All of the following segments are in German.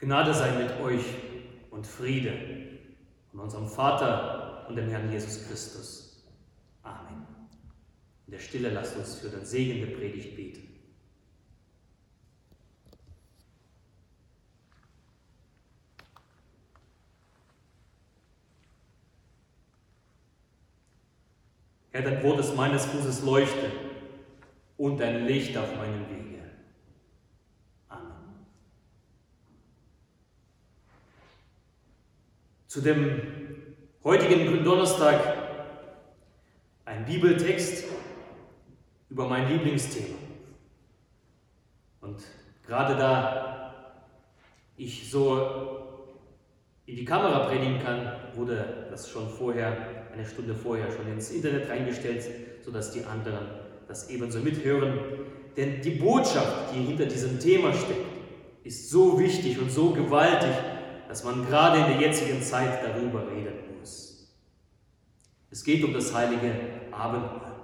Gnade sei mit euch und Friede von unserem Vater und dem Herrn Jesus Christus. Amen. In der Stille lasst uns für den Segen der Predigt beten. Herr, dein Wort ist meines Fußes Leuchte und dein Licht auf meinem Wege. Amen. Zu dem heutigen Gründonnerstag ein Bibeltext über mein Lieblingsthema. Und gerade da ich so in die Kamera predigen kann, wurde das schon vorher, eine Stunde vorher, schon ins Internet reingestellt, sodass die anderen das ebenso mithören. Denn die Botschaft, die hinter diesem Thema steckt, ist so wichtig und so gewaltig, dass man gerade in der jetzigen Zeit darüber reden muss. Es geht um das heilige Abendmahl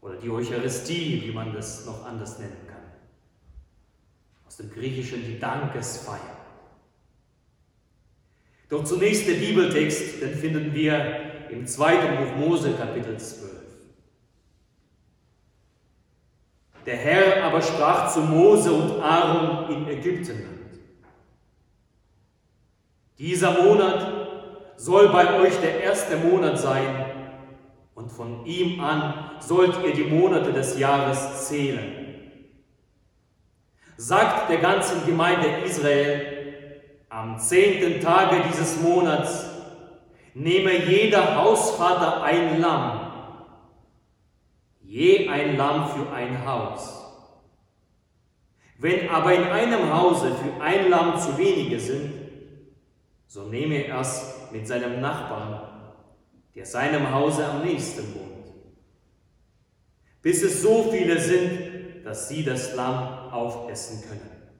oder die Eucharistie, wie man das noch anders nennen kann. Aus dem Griechischen die Dankesfeier. Doch zunächst der Bibeltext, den finden wir im zweiten Buch Mose, Kapitel 12. Der Herr aber sprach zu Mose und Aaron in Ägyptenland. Dieser Monat soll bei euch der erste Monat sein und von ihm an sollt ihr die Monate des Jahres zählen. Sagt der ganzen Gemeinde Israel, am zehnten Tage dieses Monats nehme jeder Hausvater ein Lamm je ein Lamm für ein Haus. Wenn aber in einem Hause für ein Lamm zu wenige sind, so nehme er es mit seinem Nachbarn, der seinem Hause am nächsten wohnt, bis es so viele sind, dass sie das Lamm aufessen können.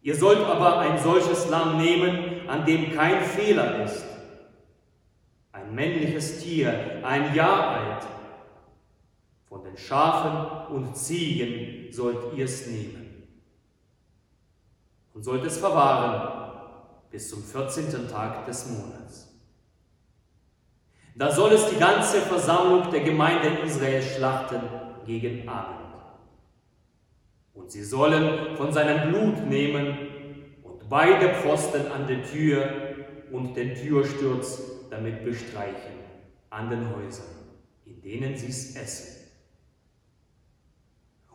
Ihr sollt aber ein solches Lamm nehmen, an dem kein Fehler ist, ein männliches Tier, ein Jahr alt. Von den Schafen und Ziegen sollt ihr es nehmen und sollt es verwahren bis zum 14. Tag des Monats. Da soll es die ganze Versammlung der Gemeinde Israel schlachten gegen Abend. Und sie sollen von seinem Blut nehmen und beide Pfosten an der Tür und den Türsturz damit bestreichen an den Häusern, in denen sie es essen.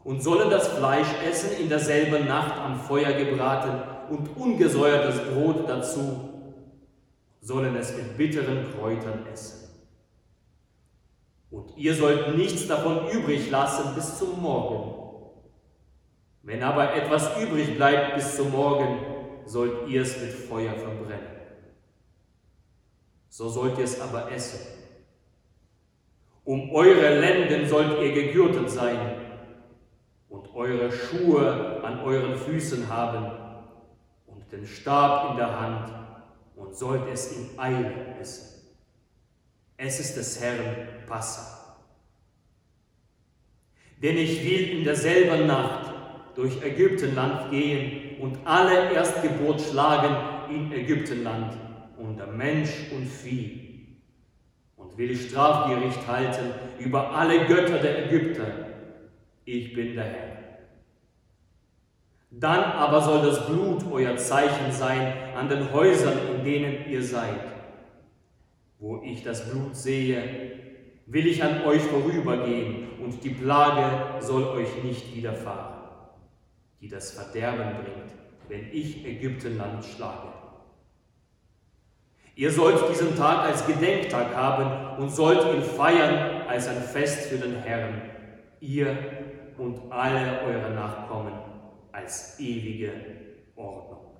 Und sollen das Fleisch essen in derselben Nacht am Feuer gebraten und ungesäuertes Brot dazu, sollen es mit bitteren Kräutern essen. Und ihr sollt nichts davon übrig lassen bis zum Morgen. Wenn aber etwas übrig bleibt bis zum Morgen, sollt ihr es mit Feuer verbrennen so sollt ihr es aber essen. Um eure Lenden sollt ihr gegürtet sein und eure Schuhe an euren Füßen haben den Stab in der Hand und sollt es in Eile essen. Es ist des Herrn Passa. Denn ich will in derselben Nacht durch Ägyptenland gehen und alle Erstgeburt schlagen in Ägyptenland unter Mensch und Vieh und will Strafgericht halten über alle Götter der Ägypter. Ich bin der Herr. Dann aber soll das Blut euer Zeichen sein an den Häusern, in denen ihr seid. Wo ich das Blut sehe, will ich an euch vorübergehen und die Plage soll euch nicht widerfahren, die das Verderben bringt, wenn ich Ägyptenland schlage. Ihr sollt diesen Tag als Gedenktag haben und sollt ihn feiern als ein Fest für den Herrn, ihr und alle eure Nachkommen als ewige Ordnung.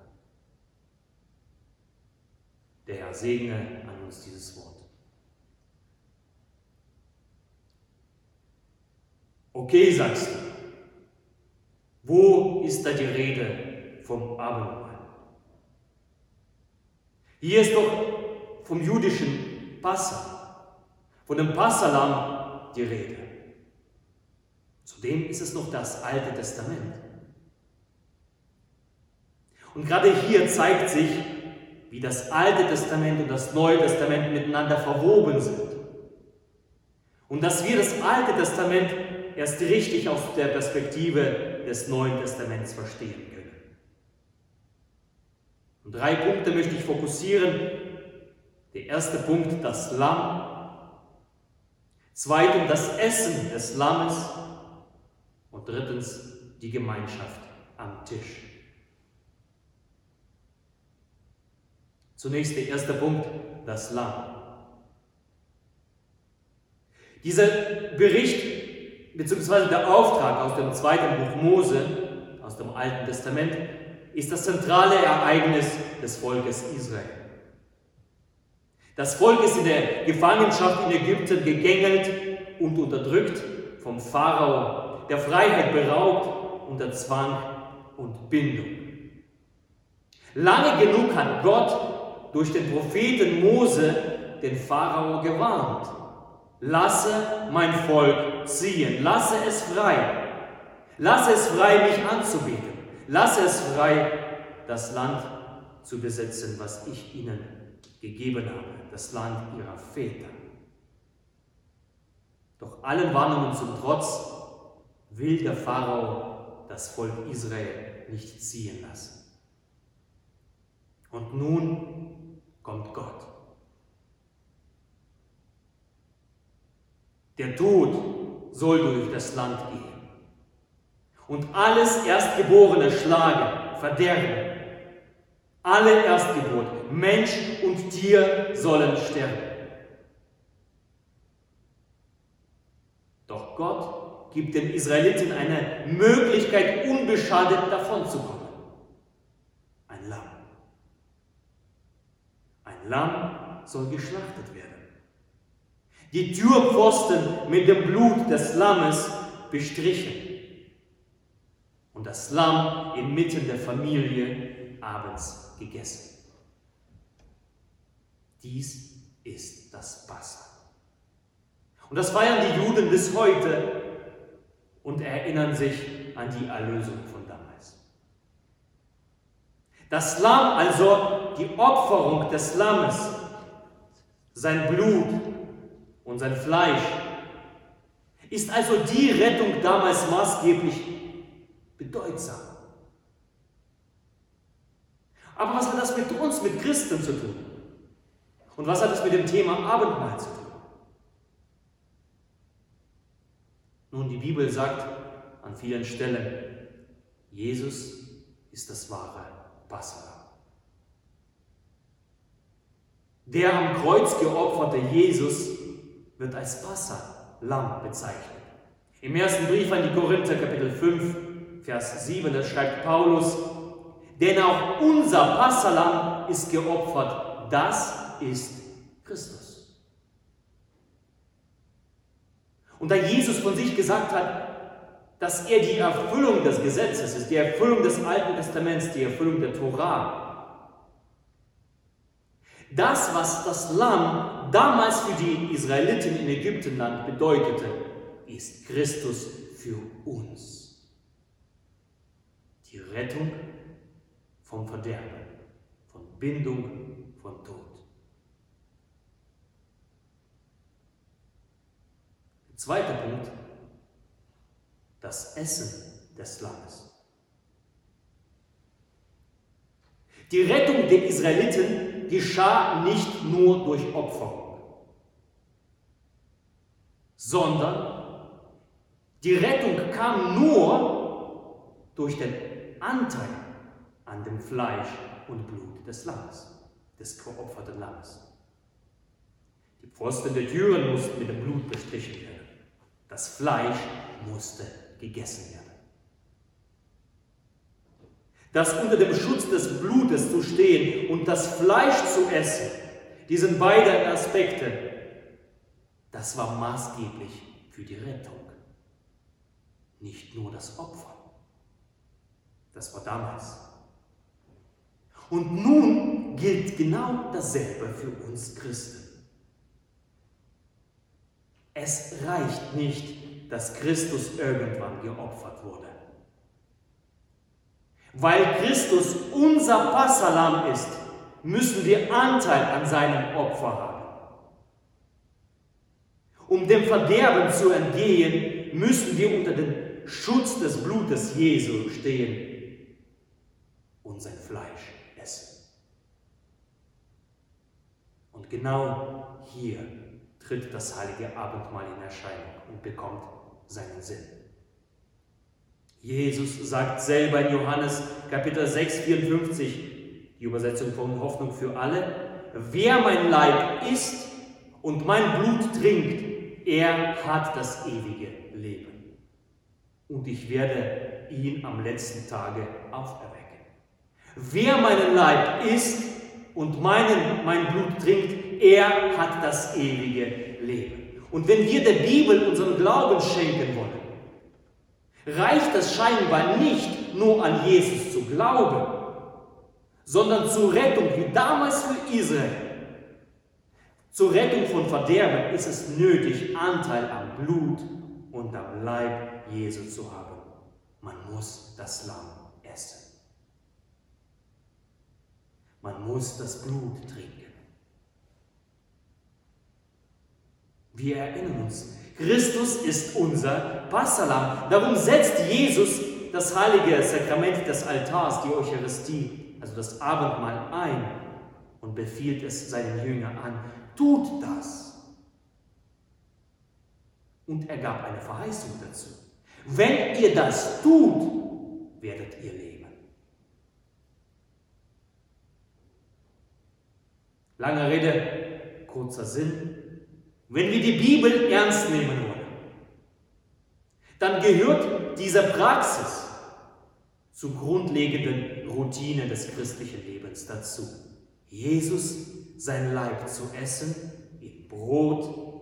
Der Herr segne an uns dieses Wort. Okay, sagst du, wo ist da die Rede vom Abendmahl? Hier ist doch vom jüdischen Passa, von dem Passalam die Rede. Zudem ist es noch das Alte Testament. Und gerade hier zeigt sich, wie das Alte Testament und das Neue Testament miteinander verwoben sind. Und dass wir das Alte Testament erst richtig aus der Perspektive des Neuen Testaments verstehen können. Und drei Punkte möchte ich fokussieren. Der erste Punkt, das Lamm. Zweitens, das Essen des Lammes. Und drittens, die Gemeinschaft am Tisch. Zunächst der erste Punkt, das Lamm. Dieser Bericht bzw. der Auftrag aus dem zweiten Buch Mose, aus dem Alten Testament, ist das zentrale Ereignis des Volkes Israel. Das Volk ist in der Gefangenschaft in Ägypten gegängelt und unterdrückt vom Pharao, der Freiheit beraubt unter Zwang und Bindung. Lange genug hat Gott durch den Propheten Mose den Pharao gewarnt. Lasse mein Volk ziehen, lasse es frei. Lasse es frei, mich anzubeten. Lasse es frei, das Land zu besetzen, was ich ihnen gegeben habe, das Land ihrer Väter. Doch allen Warnungen zum Trotz will der Pharao das Volk Israel nicht ziehen lassen. Und nun kommt Gott. Der Tod soll durch das Land gehen und alles Erstgeborene schlagen, verderben. Alle Erstgeburt, Mensch und Tier sollen sterben. Doch Gott gibt den Israeliten eine Möglichkeit, unbeschadet davonzukommen. Ein Lamm. Lamm soll geschlachtet werden. Die Türpfosten mit dem Blut des Lammes bestrichen und das Lamm inmitten der Familie abends gegessen. Dies ist das Passa. Und das feiern die Juden bis heute und erinnern sich an die Erlösung von. Das Lamm, also die Opferung des Lammes, sein Blut und sein Fleisch, ist also die Rettung damals maßgeblich bedeutsam. Aber was hat das mit uns, mit Christen zu tun? Und was hat es mit dem Thema Abendmahl zu tun? Nun, die Bibel sagt an vielen Stellen, Jesus ist das wahre Passalam. Der am Kreuz geopferte Jesus wird als Passalam bezeichnet. Im ersten Brief an die Korinther, Kapitel 5, Vers 7, da schreibt Paulus, denn auch unser Passalam ist geopfert, das ist Christus. Und da Jesus von sich gesagt hat, dass er die Erfüllung des Gesetzes ist, die Erfüllung des Alten Testaments, die Erfüllung der Torah, das, was das Lamm damals für die Israeliten in Ägyptenland bedeutete, ist Christus für uns. Die Rettung vom Verderben, von Bindung, von Tod. Zweiter Punkt, das Essen des Lammes. Die Rettung der Israeliten geschah nicht nur durch Opferung, sondern die Rettung kam nur durch den Anteil an dem Fleisch und Blut des Lammes, des geopferten Lammes. Die Pfosten der Türen mussten mit dem Blut bestrichen werden. Das Fleisch musste gegessen werden. Das unter dem Schutz des Blutes zu stehen und das Fleisch zu essen, diese beiden Aspekte, das war maßgeblich für die Rettung. Nicht nur das Opfer. Das war damals. Und nun gilt genau dasselbe für uns Christen. Es reicht nicht, dass Christus irgendwann geopfert wurde. Weil Christus unser Passalam ist, müssen wir Anteil an seinem Opfer haben. Um dem Verderben zu entgehen, müssen wir unter dem Schutz des Blutes Jesu stehen und sein Fleisch essen. Und genau hier tritt das heilige Abendmahl in Erscheinung und bekommt seinen Sinn. Jesus sagt selber in Johannes Kapitel 6, 54, die Übersetzung von Hoffnung für alle, wer mein Leib isst und mein Blut trinkt, er hat das ewige Leben. Und ich werde ihn am letzten Tage auferwecken. Wer meinen Leib isst und meinen, mein Blut trinkt, er hat das ewige Leben. Und wenn wir der Bibel unseren Glauben schenken wollen, reicht es scheinbar nicht nur an Jesus zu glauben, sondern zur Rettung, wie damals für Israel. Zur Rettung von Verderben ist es nötig, Anteil am Blut und am Leib Jesu zu haben. Man muss das Lamm essen. Man muss das Blut trinken. Wir erinnern uns, Christus ist unser Passalam. Darum setzt Jesus das heilige Sakrament des Altars, die Eucharistie, also das Abendmahl, ein und befiehlt es seinen Jüngern an. Tut das. Und er gab eine Verheißung dazu. Wenn ihr das tut, werdet ihr leben. Lange Rede, kurzer Sinn. Wenn wir die Bibel ernst nehmen wollen, dann gehört diese Praxis zur grundlegenden Routine des christlichen Lebens dazu. Jesus sein Leib zu essen in Brot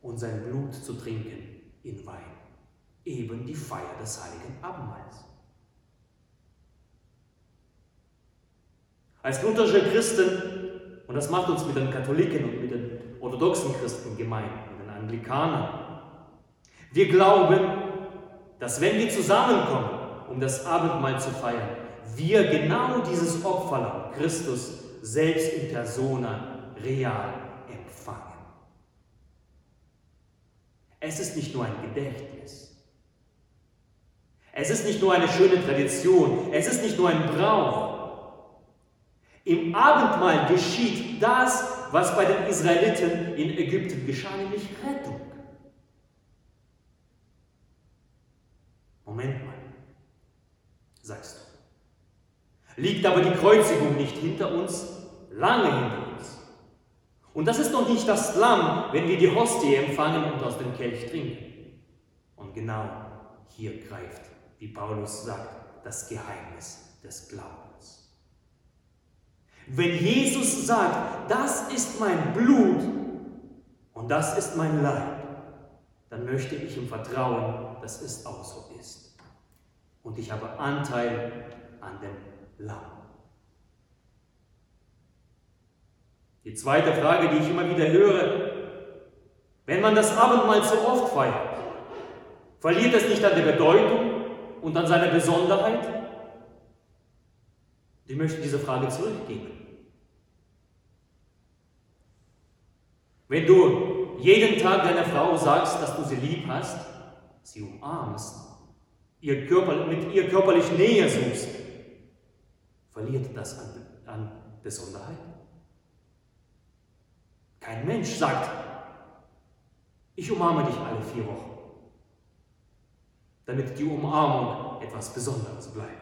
und sein Blut zu trinken in Wein. Eben die Feier des heiligen Abendmahls. Als lutherische Christen, und das macht uns mit den Katholiken und mit den orthodoxen Christen gemeint, mit den Anglikanern. Wir glauben, dass wenn wir zusammenkommen, um das Abendmahl zu feiern, wir genau dieses Opferlamm, Christus selbst in Persona, real empfangen. Es ist nicht nur ein Gedächtnis. Es ist nicht nur eine schöne Tradition. Es ist nicht nur ein Brauch. Im Abendmahl geschieht das, was bei den Israeliten in Ägypten geschah, nämlich Rettung. Moment mal, sagst du. Liegt aber die Kreuzigung nicht hinter uns, lange hinter uns? Und das ist noch nicht das Lamm, wenn wir die Hostie empfangen und aus dem Kelch trinken. Und genau hier greift, wie Paulus sagt, das Geheimnis des Glaubens. Wenn Jesus sagt, das ist mein Blut und das ist mein Leib, dann möchte ich ihm vertrauen, dass es auch so ist. Und ich habe Anteil an dem Lamm. Die zweite Frage, die ich immer wieder höre, wenn man das Abendmahl so oft feiert, verliert es nicht an der Bedeutung und an seiner Besonderheit? Ich möchte diese Frage zurückgeben. Wenn du jeden Tag deiner Frau sagst, dass du sie lieb hast, sie umarmst, ihr Körper, mit ihr körperlich Nähe suchst, verliert das an, an Besonderheit. Kein Mensch sagt, ich umarme dich alle vier Wochen, damit die Umarmung etwas Besonderes bleibt.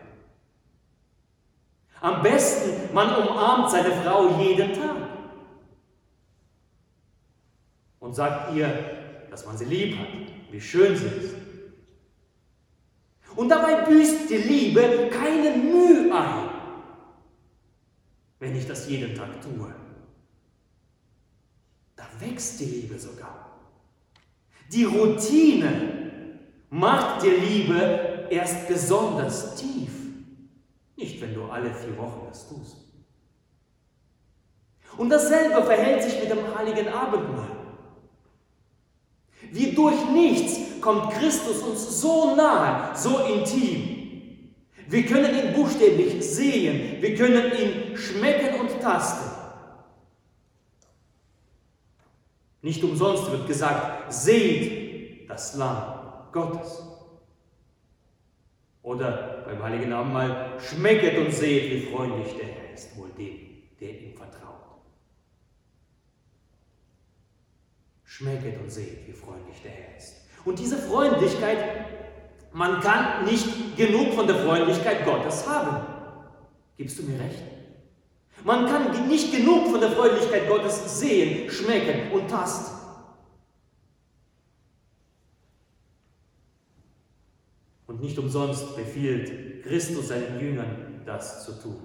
Am besten, man umarmt seine Frau jeden Tag und sagt ihr, dass man sie lieb hat, wie schön sie ist. Und dabei büßt die Liebe keine Mühe ein, wenn ich das jeden Tag tue. Da wächst die Liebe sogar. Die Routine macht die Liebe erst besonders tief. Nicht, wenn du alle vier Wochen das tust. Und dasselbe verhält sich mit dem heiligen Abendmahl. Wie durch nichts kommt Christus uns so nahe, so intim. Wir können ihn buchstäblich sehen. Wir können ihn schmecken und tasten. Nicht umsonst wird gesagt, seht das Lamm Gottes. Oder beim Heiligen Abendmahl, schmecket und seht, wie freundlich der Herr ist, wohl dem, der ihm vertraut. Schmecket und seht, wie freundlich der Herr ist. Und diese Freundlichkeit, man kann nicht genug von der Freundlichkeit Gottes haben. Gibst du mir recht? Man kann nicht genug von der Freundlichkeit Gottes sehen, schmecken und tasten. Und nicht umsonst befiehlt Christus seinen Jüngern, das zu tun,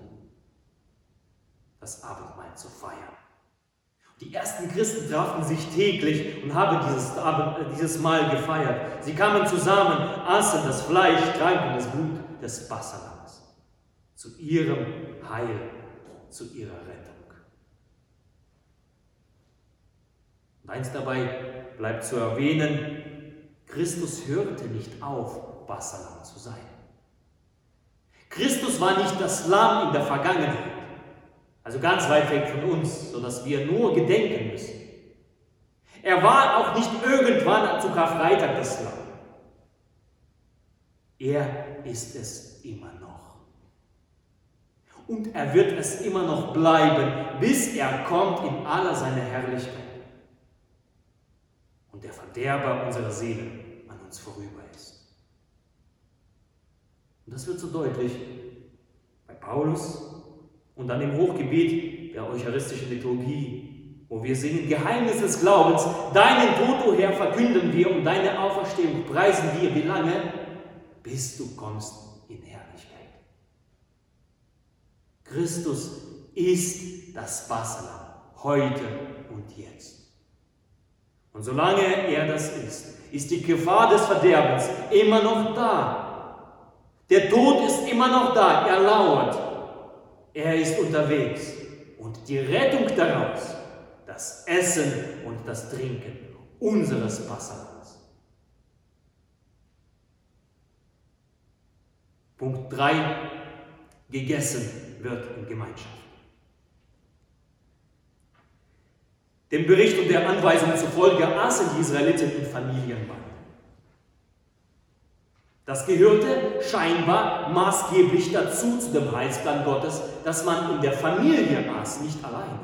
das Abendmahl zu feiern. Die ersten Christen trafen sich täglich und haben dieses, Abend, äh, dieses Mahl gefeiert. Sie kamen zusammen, aßen das Fleisch, tranken das Blut des Wasserlands zu ihrem Heil, zu ihrer Rettung. Und eins dabei bleibt zu erwähnen, Christus hörte nicht auf, Wasserlamm zu sein. Christus war nicht das Lamm in der Vergangenheit. Also ganz weit weg von uns, sodass wir nur gedenken müssen. Er war auch nicht irgendwann zu Karfreitag das Lamm. Er ist es immer noch. Und er wird es immer noch bleiben, bis er kommt in aller seiner Herrlichkeit. Und der Verderber unserer Seele an uns vorüber ist. Und das wird so deutlich bei Paulus und dann im Hochgebet der eucharistischen Liturgie, wo wir singen, Geheimnis des Glaubens, deinen Tod, o Herr, verkünden wir und deine Auferstehung preisen wir, wie lange? Bis du kommst in Herrlichkeit. Christus ist das Wasserlamm, heute und jetzt. Und solange er das ist, ist die Gefahr des Verderbens immer noch da. Der Tod ist immer noch da, er lauert. Er ist unterwegs und die Rettung daraus, das Essen und das Trinken unseres Passalands. Punkt 3. Gegessen wird in Gemeinschaft. Dem Bericht und der Anweisung zufolge aßen die Israeliten in Familienband. Das gehörte scheinbar maßgeblich dazu, zu dem Heilsplan Gottes, dass man in der Familie aß, nicht alleine.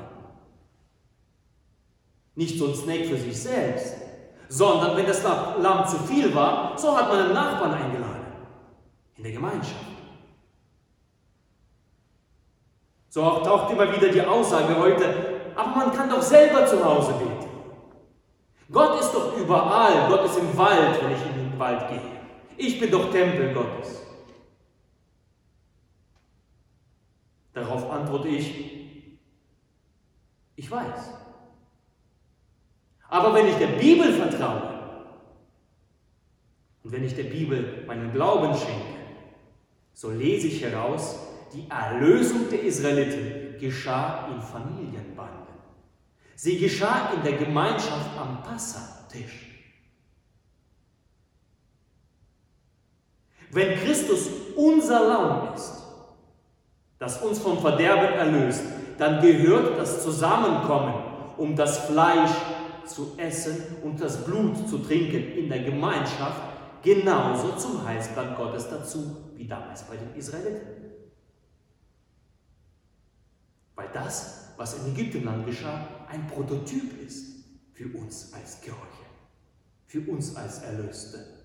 Nicht so ein Snack für sich selbst, sondern wenn das Lamm zu viel war, so hat man einen Nachbarn eingeladen. In der Gemeinschaft. So taucht immer wieder die Aussage heute, aber man kann doch selber zu Hause beten. Gott ist doch überall, Gott ist im Wald, wenn ich in den Wald gehe. Ich bin doch Tempel Gottes. Darauf antworte ich, ich weiß. Aber wenn ich der Bibel vertraue und wenn ich der Bibel meinen Glauben schenke, so lese ich heraus, die Erlösung der Israeliten geschah in Familienbanden. Sie geschah in der Gemeinschaft am Passatisch. Wenn Christus unser Lamm ist, das uns vom Verderben erlöst, dann gehört das Zusammenkommen, um das Fleisch zu essen und das Blut zu trinken in der Gemeinschaft genauso zum Heilsplan Gottes dazu, wie damals bei den Israeliten. Weil das, was in Ägyptenland geschah, ein Prototyp ist für uns als Kirche, für uns als Erlöste.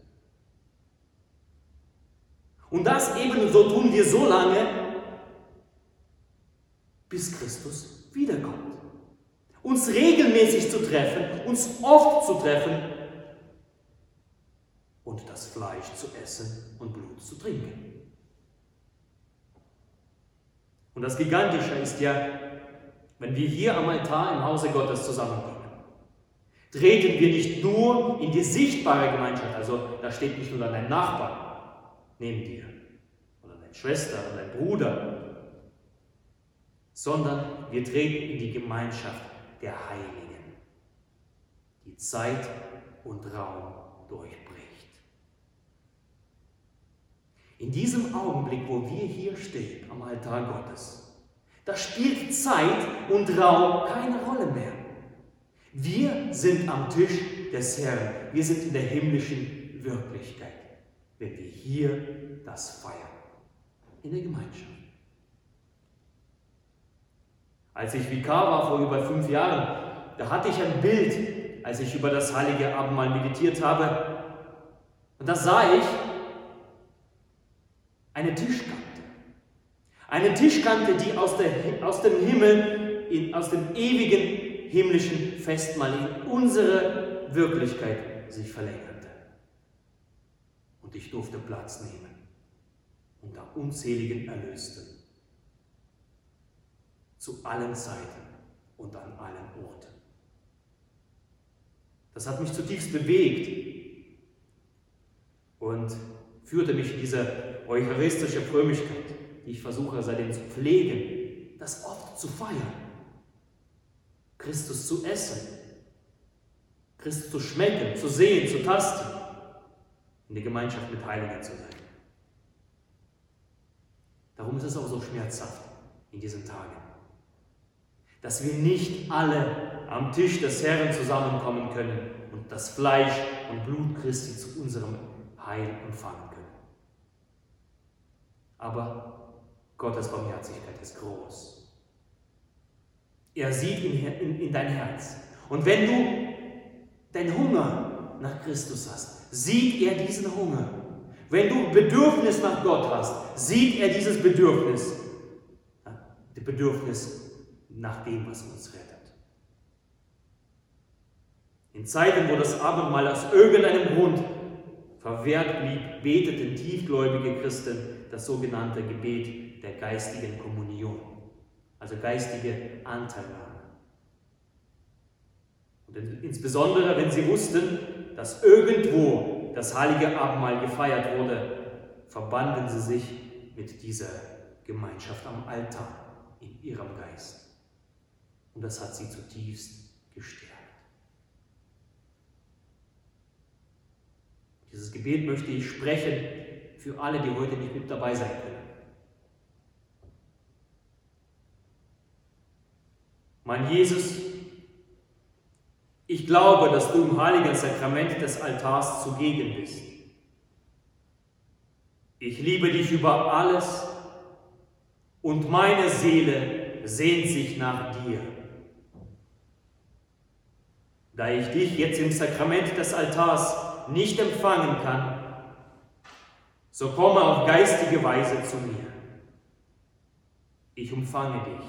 Und das ebenso tun wir so lange, bis Christus wiederkommt. Uns regelmäßig zu treffen, uns oft zu treffen und das Fleisch zu essen und Blut zu trinken. Und das Gigantische ist ja, wenn wir hier am Altar im Hause Gottes zusammenkommen, treten wir nicht nur in die sichtbare Gemeinschaft, also da steht nicht nur dein Nachbar, neben dir oder deine Schwester oder dein Bruder, sondern wir treten in die Gemeinschaft der Heiligen, die Zeit und Raum durchbricht. In diesem Augenblick, wo wir hier stehen am Altar Gottes, da spielt Zeit und Raum keine Rolle mehr. Wir sind am Tisch des Herrn. Wir sind in der himmlischen Wirklichkeit, wenn wir hier das feiern. In der Gemeinschaft. Als ich Vikar war vor über fünf Jahren, da hatte ich ein Bild, als ich über das heilige Abendmahl meditiert habe. Und da sah ich eine Tischkante. Eine Tischkante, die aus, der, aus dem Himmel, in, aus dem ewigen himmlischen Festmahl in unsere Wirklichkeit sich verlängerte. Und ich durfte Platz nehmen. Unter unzähligen Erlösten. Zu allen Zeiten und an allen Orten. Das hat mich zutiefst bewegt. Und führte mich in diese eucharistische Frömmigkeit, die ich versuche seitdem zu pflegen, das oft zu feiern, Christus zu essen, Christus zu schmecken, zu sehen, zu tasten, in der Gemeinschaft mit Heiligen zu sein. Darum ist es auch so schmerzhaft in diesen Tagen, dass wir nicht alle am Tisch des Herrn zusammenkommen können und das Fleisch und Blut Christi zu unserem Heil empfangen können. Aber Gottes Barmherzigkeit ist groß. Er sieht in, in, in dein Herz. Und wenn du deinen Hunger nach Christus hast, sieht er diesen Hunger. Wenn du Bedürfnis nach Gott hast, sieht er dieses Bedürfnis. Das Bedürfnis nach dem, was uns rettet. In Zeiten, wo das Abendmahl aus irgendeinem Grund verwehrt blieb, beteten tiefgläubige Christen das sogenannte Gebet der geistigen Kommunion, also geistige Anteilnahme. Und insbesondere, wenn sie wussten, dass irgendwo das heilige Abendmahl gefeiert wurde, verbanden sie sich mit dieser Gemeinschaft am Altar in ihrem Geist. Und das hat sie zutiefst gestärkt. Dieses Gebet möchte ich sprechen für alle, die heute nicht mit dabei sein können. Mein Jesus, ich glaube, dass du im heiligen Sakrament des Altars zugegen bist. Ich liebe dich über alles und meine Seele sehnt sich nach dir. Da ich dich jetzt im Sakrament des Altars nicht empfangen kann, so komme auf geistige Weise zu mir. Ich umfange dich,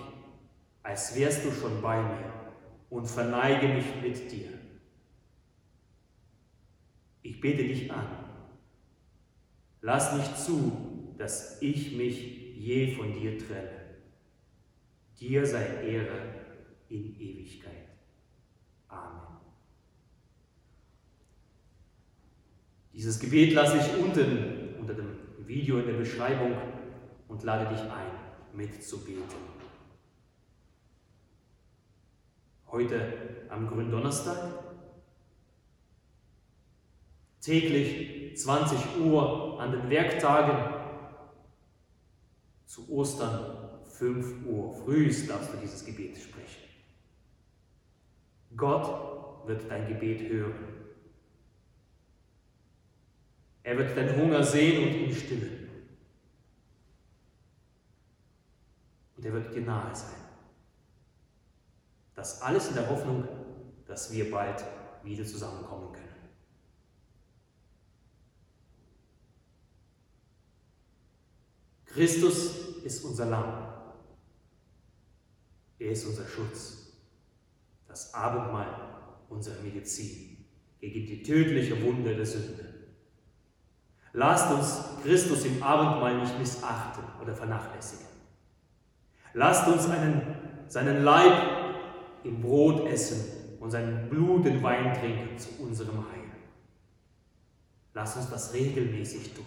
als wärst du schon bei mir und verneige mich mit dir. Ich bete dich an. Lass nicht zu, dass ich mich je von dir trenne. Dir sei Ehre in Ewigkeit. Amen. Dieses Gebet lasse ich unten unter dem Video in der Beschreibung und lade dich ein, mitzubeten. Heute am Gründonnerstag, täglich 20 Uhr an den Werktagen, zu Ostern 5 Uhr frühst darfst du dieses Gebet sprechen. Gott wird dein Gebet hören. Er wird deinen Hunger sehen und ihn stillen. Und er wird dir nahe sein. Das alles in der Hoffnung, dass wir bald wieder zusammenkommen können. Christus ist unser Lamm. Er ist unser Schutz. Das Abendmahl unsere Medizin gegen die tödliche Wunde der Sünde. Lasst uns Christus im Abendmahl nicht missachten oder vernachlässigen. Lasst uns einen, seinen Leib im Brot essen und sein Blut in Wein trinken zu unserem Heil. Lasst uns das regelmäßig tun,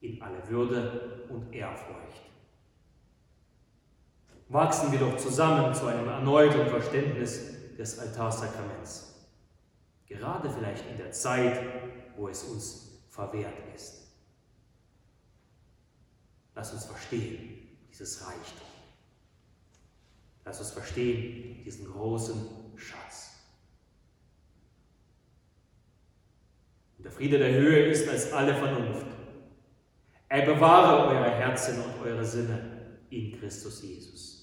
in aller Würde und Ehrfurcht. Wachsen wir doch zusammen zu einem erneuten Verständnis des Altarsakraments. Gerade vielleicht in der Zeit, wo es uns verwehrt ist. Lass uns verstehen, dieses Reichtum. Lass uns verstehen, diesen großen Schatz. Und der Friede der Höhe ist als alle Vernunft. Er bewahre eure Herzen und eure Sinne in Christus Jesus.